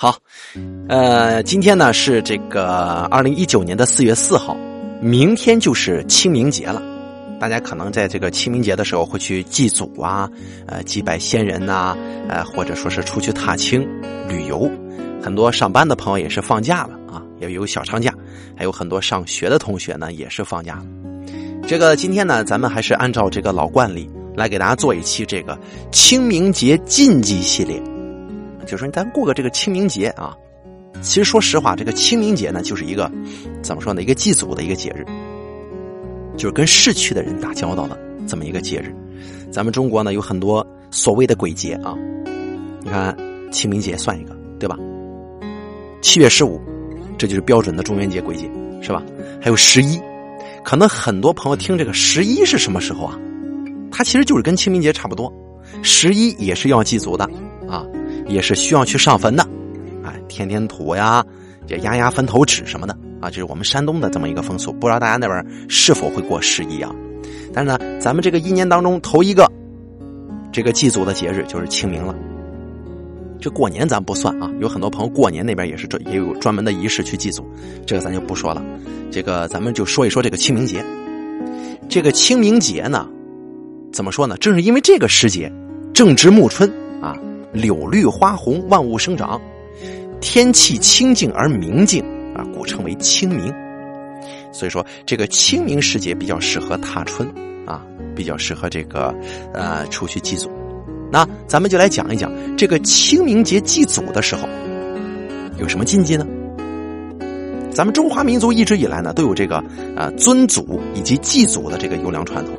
好，呃，今天呢是这个二零一九年的四月四号，明天就是清明节了。大家可能在这个清明节的时候会去祭祖啊，呃，祭拜先人呐，呃，或者说是出去踏青旅游。很多上班的朋友也是放假了啊，也有小长假，还有很多上学的同学呢也是放假。这个今天呢，咱们还是按照这个老惯例来给大家做一期这个清明节禁忌系列。就说咱过个这个清明节啊，其实说实话，这个清明节呢，就是一个怎么说呢？一个祭祖的一个节日，就是跟逝去的人打交道的这么一个节日。咱们中国呢有很多所谓的鬼节啊，你看清明节算一个，对吧？七月十五，这就是标准的中元节鬼节，是吧？还有十一，可能很多朋友听这个十一是什么时候啊？它其实就是跟清明节差不多，十一也是要祭祖的啊。也是需要去上坟的，哎，填填土呀，也压压坟头纸什么的啊，这是我们山东的这么一个风俗。不知道大家那边是否会过十一啊？但是呢，咱们这个一年当中头一个这个祭祖的节日就是清明了。这过年咱不算啊，有很多朋友过年那边也是专也有专门的仪式去祭祖，这个咱就不说了。这个咱们就说一说这个清明节。这个清明节呢，怎么说呢？正是因为这个时节正值暮春。柳绿花红，万物生长，天气清静而明净啊，故称为清明。所以说，这个清明时节比较适合踏春啊，比较适合这个呃出去祭祖。那咱们就来讲一讲这个清明节祭祖的时候有什么禁忌呢？咱们中华民族一直以来呢都有这个啊尊祖以及祭祖的这个优良传统。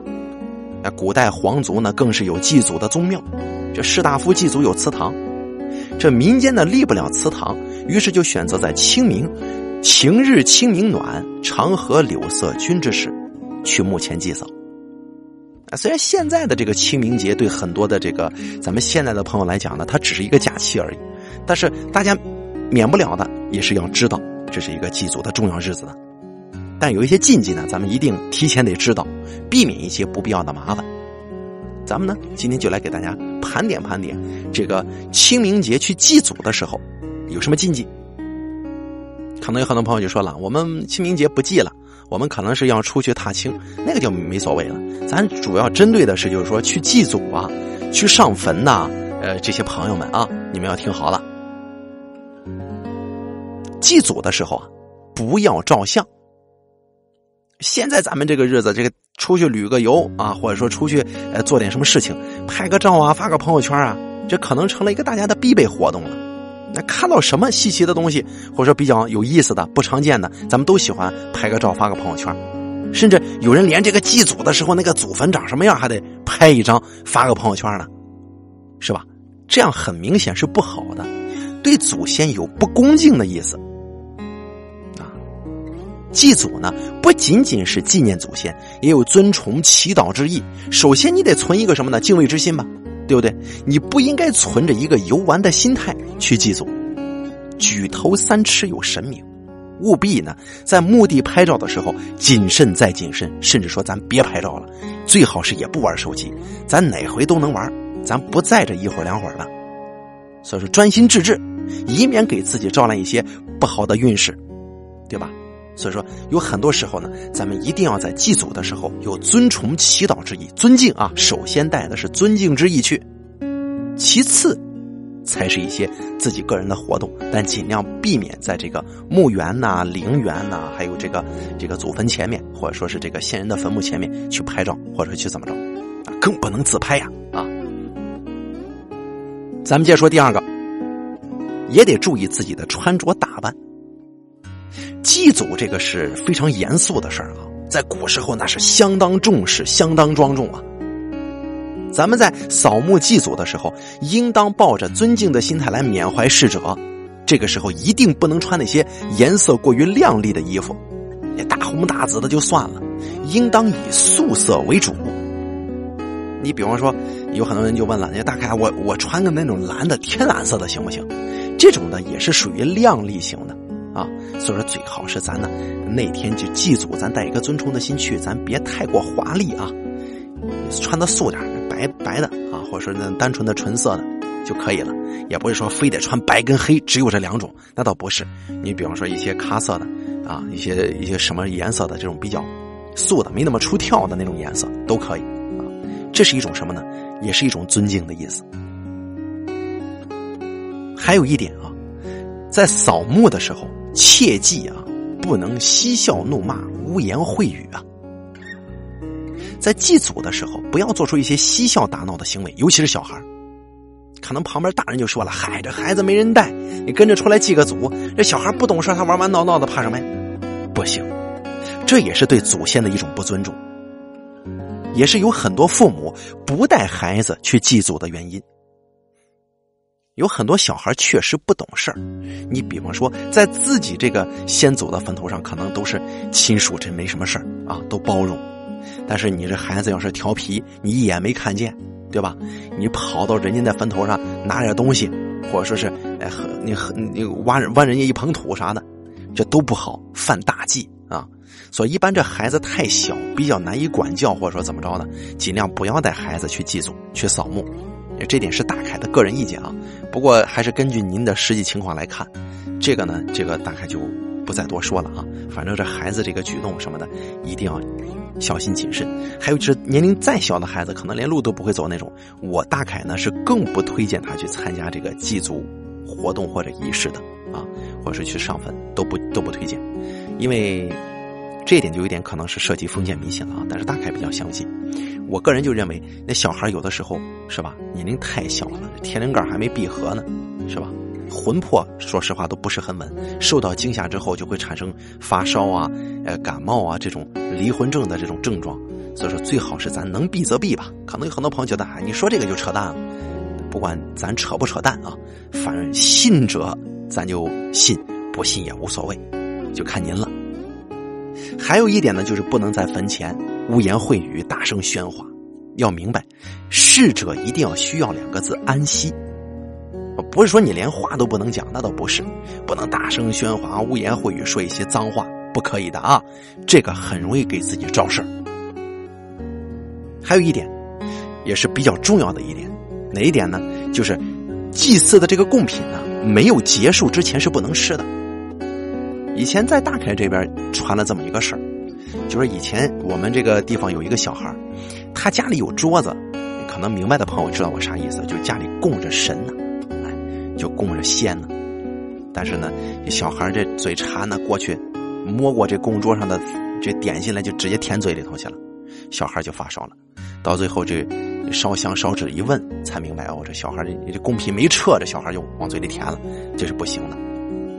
那古代皇族呢更是有祭祖的宗庙。这士大夫祭祖有祠堂，这民间呢立不了祠堂，于是就选择在清明，晴日清明暖，长河柳色君之时，去墓前祭扫。啊，虽然现在的这个清明节对很多的这个咱们现在的朋友来讲呢，它只是一个假期而已，但是大家免不了的也是要知道这是一个祭祖的重要日子的。但有一些禁忌呢，咱们一定提前得知道，避免一些不必要的麻烦。咱们呢，今天就来给大家盘点盘点，这个清明节去祭祖的时候有什么禁忌？可能有很多朋友就说了，我们清明节不祭了，我们可能是要出去踏青，那个就没所谓了。咱主要针对的是，就是说去祭祖啊，去上坟呐，呃，这些朋友们啊，你们要听好了，祭祖的时候啊，不要照相。现在咱们这个日子，这个出去旅个游啊，或者说出去呃做点什么事情，拍个照啊，发个朋友圈啊，这可能成了一个大家的必备活动了。那看到什么稀奇的东西，或者说比较有意思的、不常见的，咱们都喜欢拍个照发个朋友圈。甚至有人连这个祭祖的时候那个祖坟长什么样，还得拍一张发个朋友圈呢，是吧？这样很明显是不好的，对祖先有不恭敬的意思。祭祖呢，不仅仅是纪念祖先，也有尊崇、祈祷之意。首先，你得存一个什么呢？敬畏之心吧，对不对？你不应该存着一个游玩的心态去祭祖。举头三尺有神明，务必呢，在墓地拍照的时候谨慎再谨慎，甚至说咱别拍照了，最好是也不玩手机，咱哪回都能玩，咱不在这一会儿两会儿的。所以说，专心致志，以免给自己招来一些不好的运势，对吧？所以说，有很多时候呢，咱们一定要在祭祖的时候有尊崇、祈祷之意，尊敬啊。首先带的是尊敬之意去，其次才是一些自己个人的活动，但尽量避免在这个墓园呐、陵园呐，还有这个这个祖坟前面，或者说是这个先人的坟墓前面去拍照，或者去怎么着，更不能自拍呀啊。咱们接着说第二个，也得注意自己的穿着打扮。祭祖这个是非常严肃的事儿啊，在古时候那是相当重视、相当庄重啊。咱们在扫墓祭祖的时候，应当抱着尊敬的心态来缅怀逝者。这个时候一定不能穿那些颜色过于亮丽的衣服，那大红大紫的就算了，应当以素色为主。你比方说，有很多人就问了：“那大概我我穿个那种蓝的天蓝色的行不行？”这种的也是属于亮丽型的。啊，所以说最好是咱呢那天就祭祖，咱带一个尊崇的心去，咱别太过华丽啊，穿的素点白白的啊，或者说那单纯的纯色的就可以了，也不是说非得穿白跟黑，只有这两种，那倒不是。你比方说一些咖色的啊，一些一些什么颜色的这种比较素的，没那么出挑的那种颜色都可以啊。这是一种什么呢？也是一种尊敬的意思。还有一点啊，在扫墓的时候，切记啊，不能嬉笑怒骂、污言秽语啊。在祭祖的时候，不要做出一些嬉笑打闹的行为，尤其是小孩可能旁边大人就说了：“嗨，这孩子没人带，你跟着出来祭个祖。”这小孩不懂事，他玩玩闹闹的，怕什么呀？不行，这也是对祖先的一种不尊重，也是有很多父母不带孩子去祭祖的原因。有很多小孩确实不懂事儿，你比方说，在自己这个先祖的坟头上，可能都是亲属，这没什么事儿啊，都包容。但是你这孩子要是调皮，你一眼没看见，对吧？你跑到人家那坟头上拿点东西，或者说是哎和你你挖挖人家一捧土啥的，这都不好，犯大忌啊！所以一般这孩子太小，比较难以管教，或者说怎么着呢？尽量不要带孩子去祭祖、去扫墓。这点是大凯的个人意见啊，不过还是根据您的实际情况来看，这个呢，这个大概就不再多说了啊。反正这孩子这个举动什么的，一定要。小心谨慎，还有就是年龄再小的孩子，可能连路都不会走那种。我大凯呢是更不推荐他去参加这个祭祖活动或者仪式的啊，或者是去上坟都不都不推荐，因为这一点就有点可能是涉及封建迷信了啊。但是大概比较相信，我个人就认为那小孩有的时候是吧，年龄太小了，天灵盖还没闭合呢，是吧？魂魄说实话都不是很稳，受到惊吓之后就会产生发烧啊、呃感冒啊这种离魂症的这种症状，所以说最好是咱能避则避吧。可能有很多朋友觉得，哎，你说这个就扯淡了。不管咱扯不扯淡啊，反正信者咱就信，不信也无所谓，就看您了。还有一点呢，就是不能在坟前污言秽语、大声喧哗。要明白，逝者一定要需要两个字：安息。不是说你连话都不能讲，那倒不是，不能大声喧哗、污言秽语，说一些脏话，不可以的啊！这个很容易给自己招事。还有一点，也是比较重要的一点，哪一点呢？就是祭祀的这个贡品呢，没有结束之前是不能吃的。以前在大凯这边传了这么一个事儿，就是以前我们这个地方有一个小孩他家里有桌子，可能明白的朋友知道我啥意思，就家里供着神呢。就供着仙呢，但是呢，小孩这嘴馋呢，过去摸过这供桌上的这点心来，就直接填嘴里头去了，小孩就发烧了。到最后这烧香烧纸一问，才明白哦，这小孩这这贡品没撤，这小孩就往嘴里填了，这是不行的，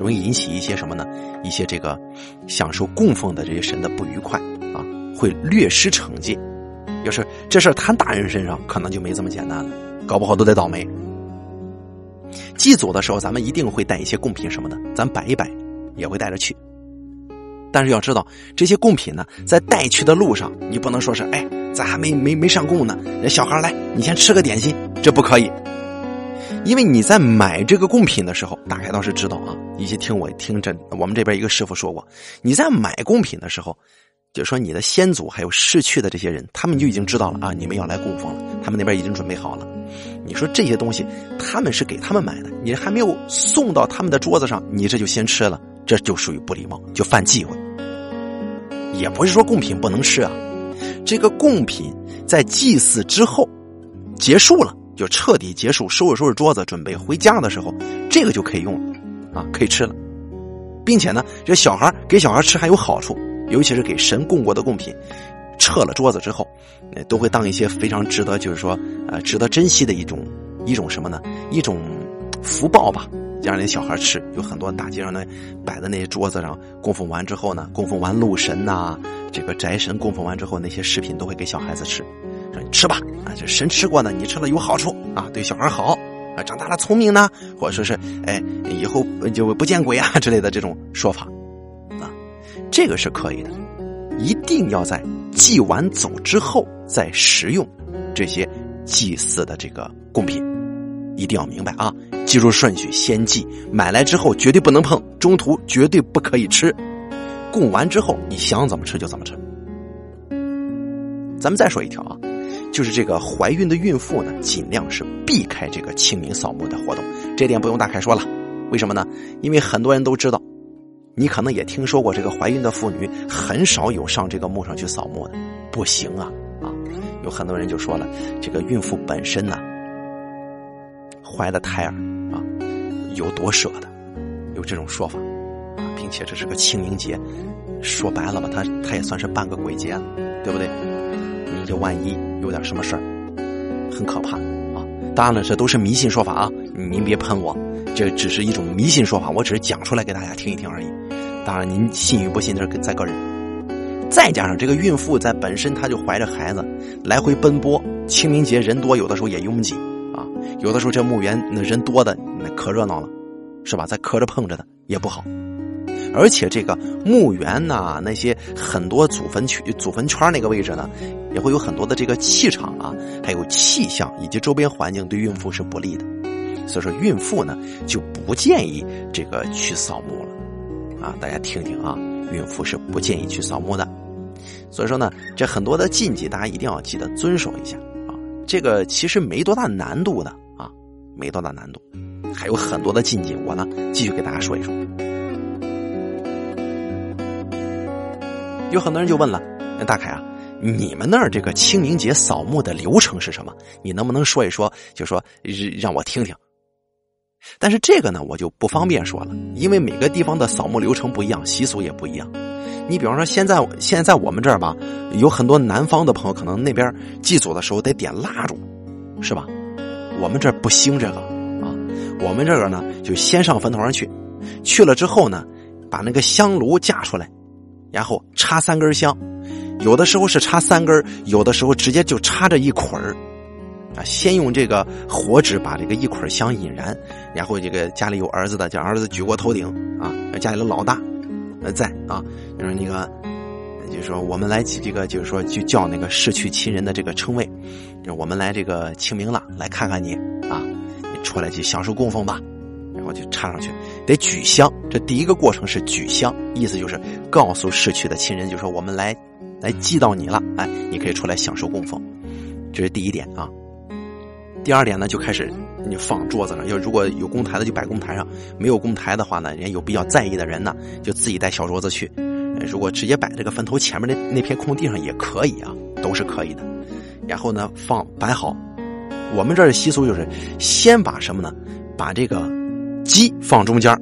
容易引起一些什么呢？一些这个享受供奉的这些神的不愉快啊，会略施惩戒。要是这事摊大人身上，可能就没这么简单了，搞不好都得倒霉。祭祖的时候，咱们一定会带一些贡品什么的，咱摆一摆，也会带着去。但是要知道，这些贡品呢，在带去的路上，你不能说是，哎，咱还没没没上供呢，小孩来，你先吃个点心，这不可以。因为你在买这个贡品的时候，大概倒是知道啊，一些听我听这我们这边一个师傅说过，你在买贡品的时候。就说你的先祖还有逝去的这些人，他们就已经知道了啊，你们要来供奉了，他们那边已经准备好了。你说这些东西，他们是给他们买的，你还没有送到他们的桌子上，你这就先吃了，这就属于不礼貌，就犯忌讳。也不是说贡品不能吃啊，这个贡品在祭祀之后结束了，就彻底结束，收拾收拾桌子，准备回家的时候，这个就可以用了啊，可以吃了，并且呢，这小孩给小孩吃还有好处。尤其是给神供过的贡品，撤了桌子之后，都会当一些非常值得，就是说，呃，值得珍惜的一种一种什么呢？一种福报吧，让那小孩吃。有很多大街上呢摆的那些桌子上供奉完之后呢，供奉完禄神呐，这个宅神供奉完之后，那些食品都会给小孩子吃，吃吧，啊，这神吃过呢，你吃了有好处啊，对小孩好啊，长大了聪明呢，或者说是哎，以后就不见鬼啊之类的这种说法。啊这个是可以的，一定要在祭完走之后再食用这些祭祀的这个贡品，一定要明白啊！记住顺序，先祭，买来之后绝对不能碰，中途绝对不可以吃。供完之后，你想怎么吃就怎么吃。咱们再说一条啊，就是这个怀孕的孕妇呢，尽量是避开这个清明扫墓的活动。这点不用大凯说了，为什么呢？因为很多人都知道，你可能也听说过，这个怀孕的妇女很少有上这个墓上去扫墓的，不行啊啊！有很多人就说了，这个孕妇本身呢，怀的胎儿啊，有多舍得，有这种说法啊，并且这是个清明节，说白了吧，它它也算是半个鬼节，对不对？你这万一有点什么事儿，很可怕啊！当然了，这都是迷信说法啊，您别喷我，这只是一种迷信说法，我只是讲出来给大家听一听而已。当然，您信与不信，这是在个人。再加上这个孕妇在本身她就怀着孩子，来回奔波，清明节人多，有的时候也拥挤啊。有的时候这墓园那人多的那可热闹了，是吧？再磕着碰着的也不好。而且这个墓园呐，那些很多祖坟区、祖坟圈那个位置呢，也会有很多的这个气场啊，还有气象以及周边环境对孕妇是不利的，所以说孕妇呢就不建议这个去扫墓了啊！大家听听啊，孕妇是不建议去扫墓的。所以说呢，这很多的禁忌大家一定要记得遵守一下啊。这个其实没多大难度的啊，没多大难度，还有很多的禁忌，我呢继续给大家说一说。有很多人就问了：“大凯啊，你们那儿这个清明节扫墓的流程是什么？你能不能说一说？就说让我听听。”但是这个呢，我就不方便说了，因为每个地方的扫墓流程不一样，习俗也不一样。你比方说，现在现在我们这儿吧，有很多南方的朋友，可能那边祭祖的时候得点蜡烛，是吧？我们这不兴这个啊，我们这个呢，就先上坟头上去，去了之后呢，把那个香炉架出来。然后插三根香，有的时候是插三根，有的时候直接就插着一捆儿，啊，先用这个火纸把这个一捆香引燃，然后这个家里有儿子的，叫儿子举过头顶，啊，家里的老大，呃，在啊，就是那个，就是说我们来这个，就是说就叫那个逝去亲人的这个称谓，就我们来这个清明了，来看看你啊，你出来去享受供奉吧。就插上去，得举香。这第一个过程是举香，意思就是告诉逝去的亲人，就说我们来来祭到你了，哎，你可以出来享受供奉。这是第一点啊。第二点呢，就开始你放桌子上，要如果有供台的就摆供台上，没有供台的话呢，人家有比较在意的人呢，就自己带小桌子去。如果直接摆这个坟头前面的那片空地上也可以啊，都是可以的。然后呢，放摆好。我们这儿的习俗就是先把什么呢？把这个。鸡放中间，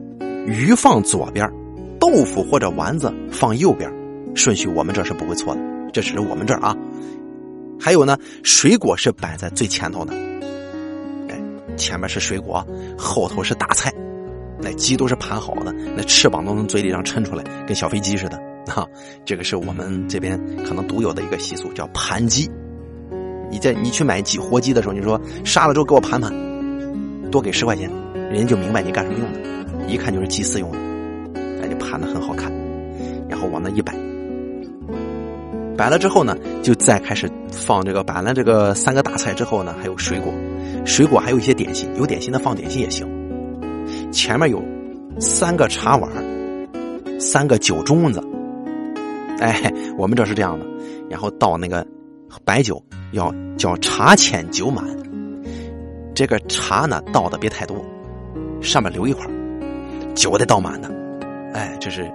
鱼放左边，豆腐或者丸子放右边，顺序我们这是不会错的，这只是我们这儿啊。还有呢，水果是摆在最前头的，哎，前面是水果，后头是大菜，那鸡都是盘好的，那翅膀都从嘴里上抻出来，跟小飞机似的啊。这个是我们这边可能独有的一个习俗，叫盘鸡。你在你去买鸡活鸡的时候，你说杀了之后给我盘盘，多给十块钱。人家就明白你干什么用的，一看就是祭祀用的，哎，就盘的很好看，然后往那一摆，摆了之后呢，就再开始放这个摆了这个三个大菜之后呢，还有水果，水果还有一些点心，有点心的放点心也行。前面有三个茶碗，三个酒盅子，哎，我们这是这样的，然后倒那个白酒，要叫茶浅酒满，这个茶呢倒的别太多。上面留一块酒得倒满的，哎，这是，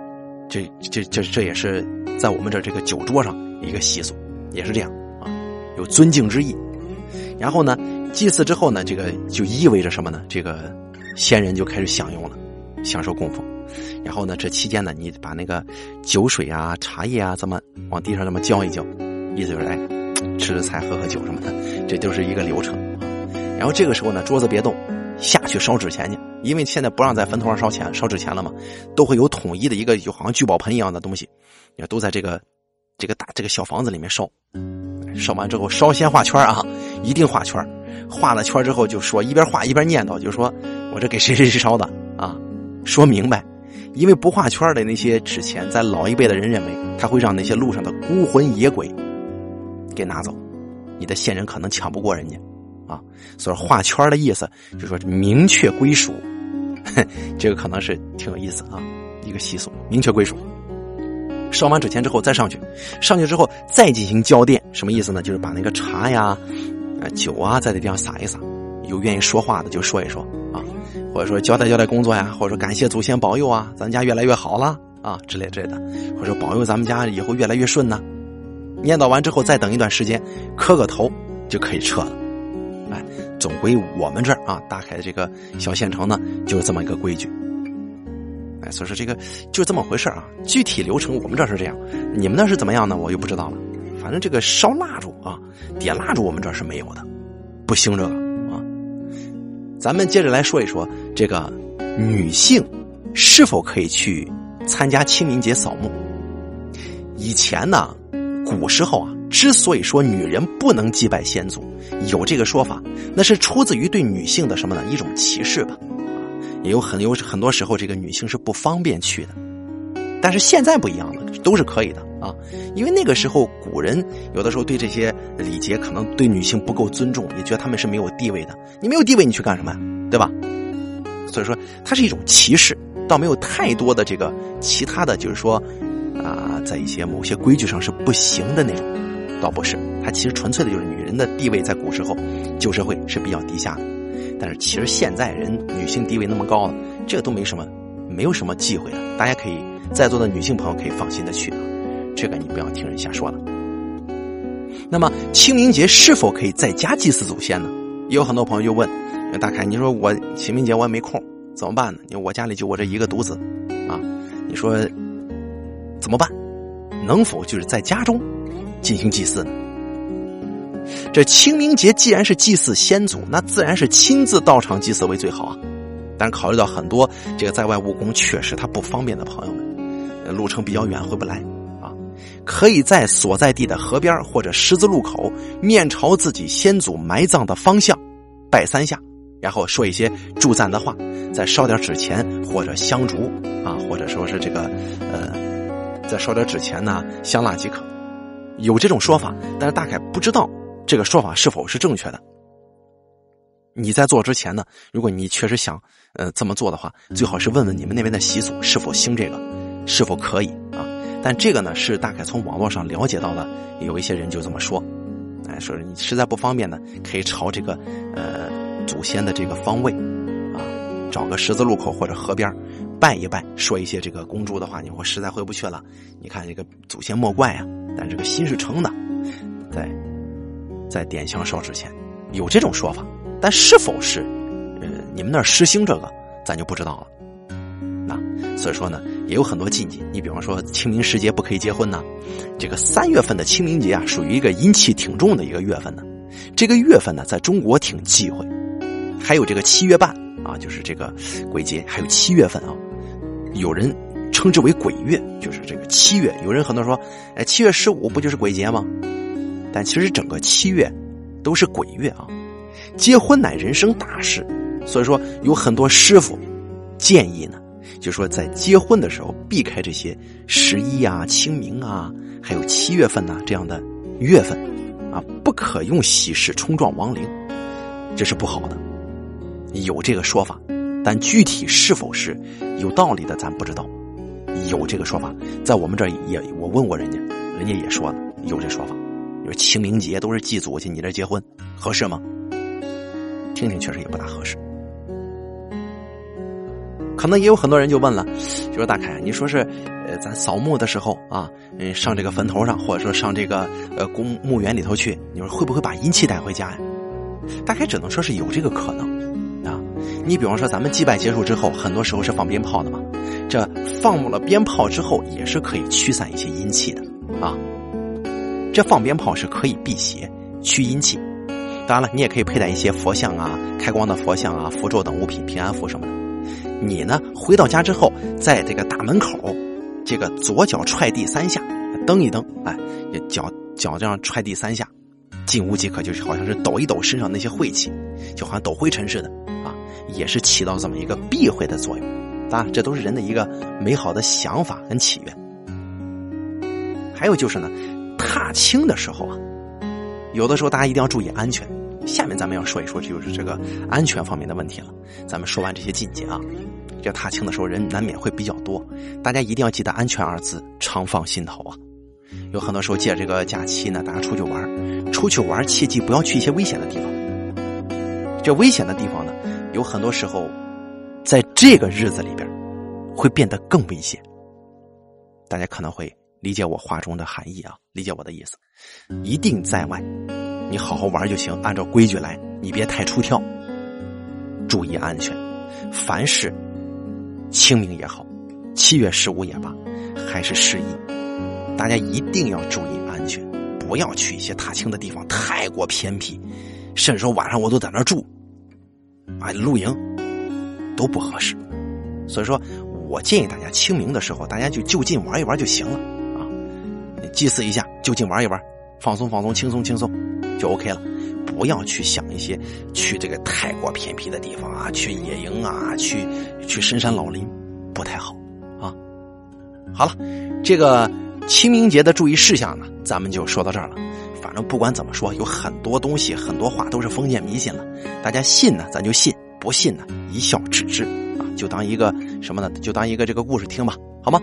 这这这这也是在我们这这个酒桌上一个习俗，也是这样啊，有尊敬之意。然后呢，祭祀之后呢，这个就意味着什么呢？这个先人就开始享用了，享受供奉。然后呢，这期间呢，你把那个酒水啊、茶叶啊，这么往地上这么浇一浇，意思就是哎，吃吃菜、喝喝酒什么的，这就是一个流程。然后这个时候呢，桌子别动。下去烧纸钱去，因为现在不让在坟头上烧钱、烧纸钱了嘛，都会有统一的一个，就好像聚宝盆一样的东西，也都在这个这个大这个小房子里面烧。烧完之后，烧先画圈啊，一定画圈画了圈之后，就说一边画一边念叨，就说我这给谁谁谁烧的啊，说明白。因为不画圈的那些纸钱，在老一辈的人认为，他会让那些路上的孤魂野鬼给拿走，你的线人可能抢不过人家。啊，所以画圈的意思就是说明确归属，这个可能是挺有意思啊，一个习俗，明确归属。烧完纸钱之后再上去，上去之后再进行交奠，什么意思呢？就是把那个茶呀、呃酒啊，在这地方撒一撒。有愿意说话的就说一说啊，或者说交代交代工作呀，或者说感谢祖先保佑啊，咱家越来越好了啊之类之类的，或者保佑咱们家以后越来越顺呐。念叨完之后，再等一段时间，磕个头就可以撤了。总归我们这儿啊，大概的这个小县城呢，就是这么一个规矩。哎，所以说这个就这么回事啊。具体流程我们这是这样，你们那是怎么样呢？我就不知道了。反正这个烧蜡烛啊，点蜡烛我们这是没有的，不兴这个啊。咱们接着来说一说这个女性是否可以去参加清明节扫墓。以前呢。古时候啊，之所以说女人不能祭拜先祖，有这个说法，那是出自于对女性的什么呢？一种歧视吧。也有很有很多时候，这个女性是不方便去的。但是现在不一样了，都是可以的啊。因为那个时候古人有的时候对这些礼节可能对女性不够尊重，也觉得他们是没有地位的。你没有地位，你去干什么呀？对吧？所以说，它是一种歧视，倒没有太多的这个其他的就是说。啊，在一些某些规矩上是不行的那种，倒不是，它其实纯粹的就是女人的地位在古时候旧社会是比较低下的，但是其实现在人女性地位那么高了，这都没什么，没有什么忌讳的，大家可以在座的女性朋友可以放心的去啊，这个你不要听人瞎说了。那么清明节是否可以在家祭祀祖先呢？也有很多朋友就问，大凯，你说我清明节我也没空，怎么办呢？因为我家里就我这一个独子，啊，你说。怎么办？能否就是在家中进行祭祀？这清明节既然是祭祀先祖，那自然是亲自到场祭祀为最好啊。但考虑到很多这个在外务工确实他不方便的朋友们，路程比较远回不来啊，可以在所在地的河边或者十字路口，面朝自己先祖埋葬的方向拜三下，然后说一些祝赞的话，再烧点纸钱或者香烛啊，或者说是这个呃。再烧点纸钱呢，香蜡即可。有这种说法，但是大概不知道这个说法是否是正确的。你在做之前呢，如果你确实想呃这么做的话，最好是问问你们那边的习俗是否兴这个，是否可以啊？但这个呢是大概从网络上了解到的，有一些人就这么说，哎，说你实在不方便呢，可以朝这个呃祖先的这个方位啊，找个十字路口或者河边拜一拜，说一些这个公主的话，你我实在回不去了。你看这个祖先莫怪啊，但这个心是诚的，在在点香烧纸钱，有这种说法，但是否是呃你们那儿实行这个，咱就不知道了。那所以说呢，也有很多禁忌。你比方说清明时节不可以结婚呢，这个三月份的清明节啊，属于一个阴气挺重的一个月份呢。这个月份呢，在中国挺忌讳。还有这个七月半啊，就是这个鬼节，还有七月份啊。有人称之为鬼月，就是这个七月。有人很多说，哎，七月十五不就是鬼节吗？但其实整个七月都是鬼月啊。结婚乃人生大事，所以说有很多师傅建议呢，就说在结婚的时候避开这些十一啊、清明啊，还有七月份呐这样的月份啊，不可用喜事冲撞亡灵，这是不好的。有这个说法。但具体是否是有道理的，咱不知道。有这个说法，在我们这也，我问过人家，人家也说了有这说法。就是清明节都是祭祖去，你这结婚合适吗？听听确实也不大合适。可能也有很多人就问了，就说大凯，你说是呃，咱扫墓的时候啊，嗯，上这个坟头上，或者说上这个呃公墓园里头去，你说会不会把阴气带回家呀？大概只能说是有这个可能啊。你比方说，咱们祭拜结束之后，很多时候是放鞭炮的嘛。这放了鞭炮之后，也是可以驱散一些阴气的啊。这放鞭炮是可以辟邪、驱阴气。当然了，你也可以佩戴一些佛像啊、开光的佛像啊、符咒等物品、平安符什么的。你呢，回到家之后，在这个大门口，这个左脚踹地三下，蹬一蹬，哎，脚脚这样踹地三下，进屋即可，就是好像是抖一抖身上那些晦气，就好像抖灰尘似的啊。也是起到这么一个避讳的作用，啊，这都是人的一个美好的想法跟祈愿。还有就是呢，踏青的时候啊，有的时候大家一定要注意安全。下面咱们要说一说，就是这个安全方面的问题了。咱们说完这些禁忌啊，这踏青的时候人难免会比较多，大家一定要记得“安全”二字，常放心头啊。有很多时候借这个假期呢，大家出去玩，出去玩切记不要去一些危险的地方。这危险的地方呢，有很多时候在这个日子里边会变得更危险。大家可能会理解我话中的含义啊，理解我的意思。一定在外，你好好玩就行，按照规矩来，你别太出跳，注意安全。凡是清明也好，七月十五也罢，还是十一，大家一定要注意安全，不要去一些踏青的地方，太过偏僻，甚至说晚上我都在那儿住，啊，露营都不合适。所以说我建议大家清明的时候，大家就就近玩一玩就行了啊，祭祀一下，就近玩一玩，放松放松，轻松轻松，就 OK 了。不要去想一些去这个太过偏僻的地方啊，去野营啊，去去深山老林，不太好啊。好了，这个清明节的注意事项呢，咱们就说到这儿了。反正不管怎么说，有很多东西、很多话都是封建迷信了。大家信呢，咱就信；不信呢，一笑置之啊，就当一个什么呢？就当一个这个故事听吧，好吗？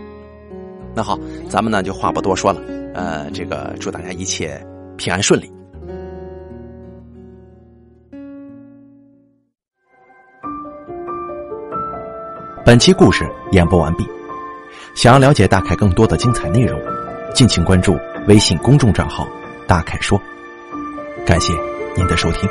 那好，咱们呢就话不多说了。呃，这个祝大家一切平安顺利。本期故事演播完毕。想要了解大凯更多的精彩内容，敬请关注微信公众账号“大凯说”。感谢您的收听。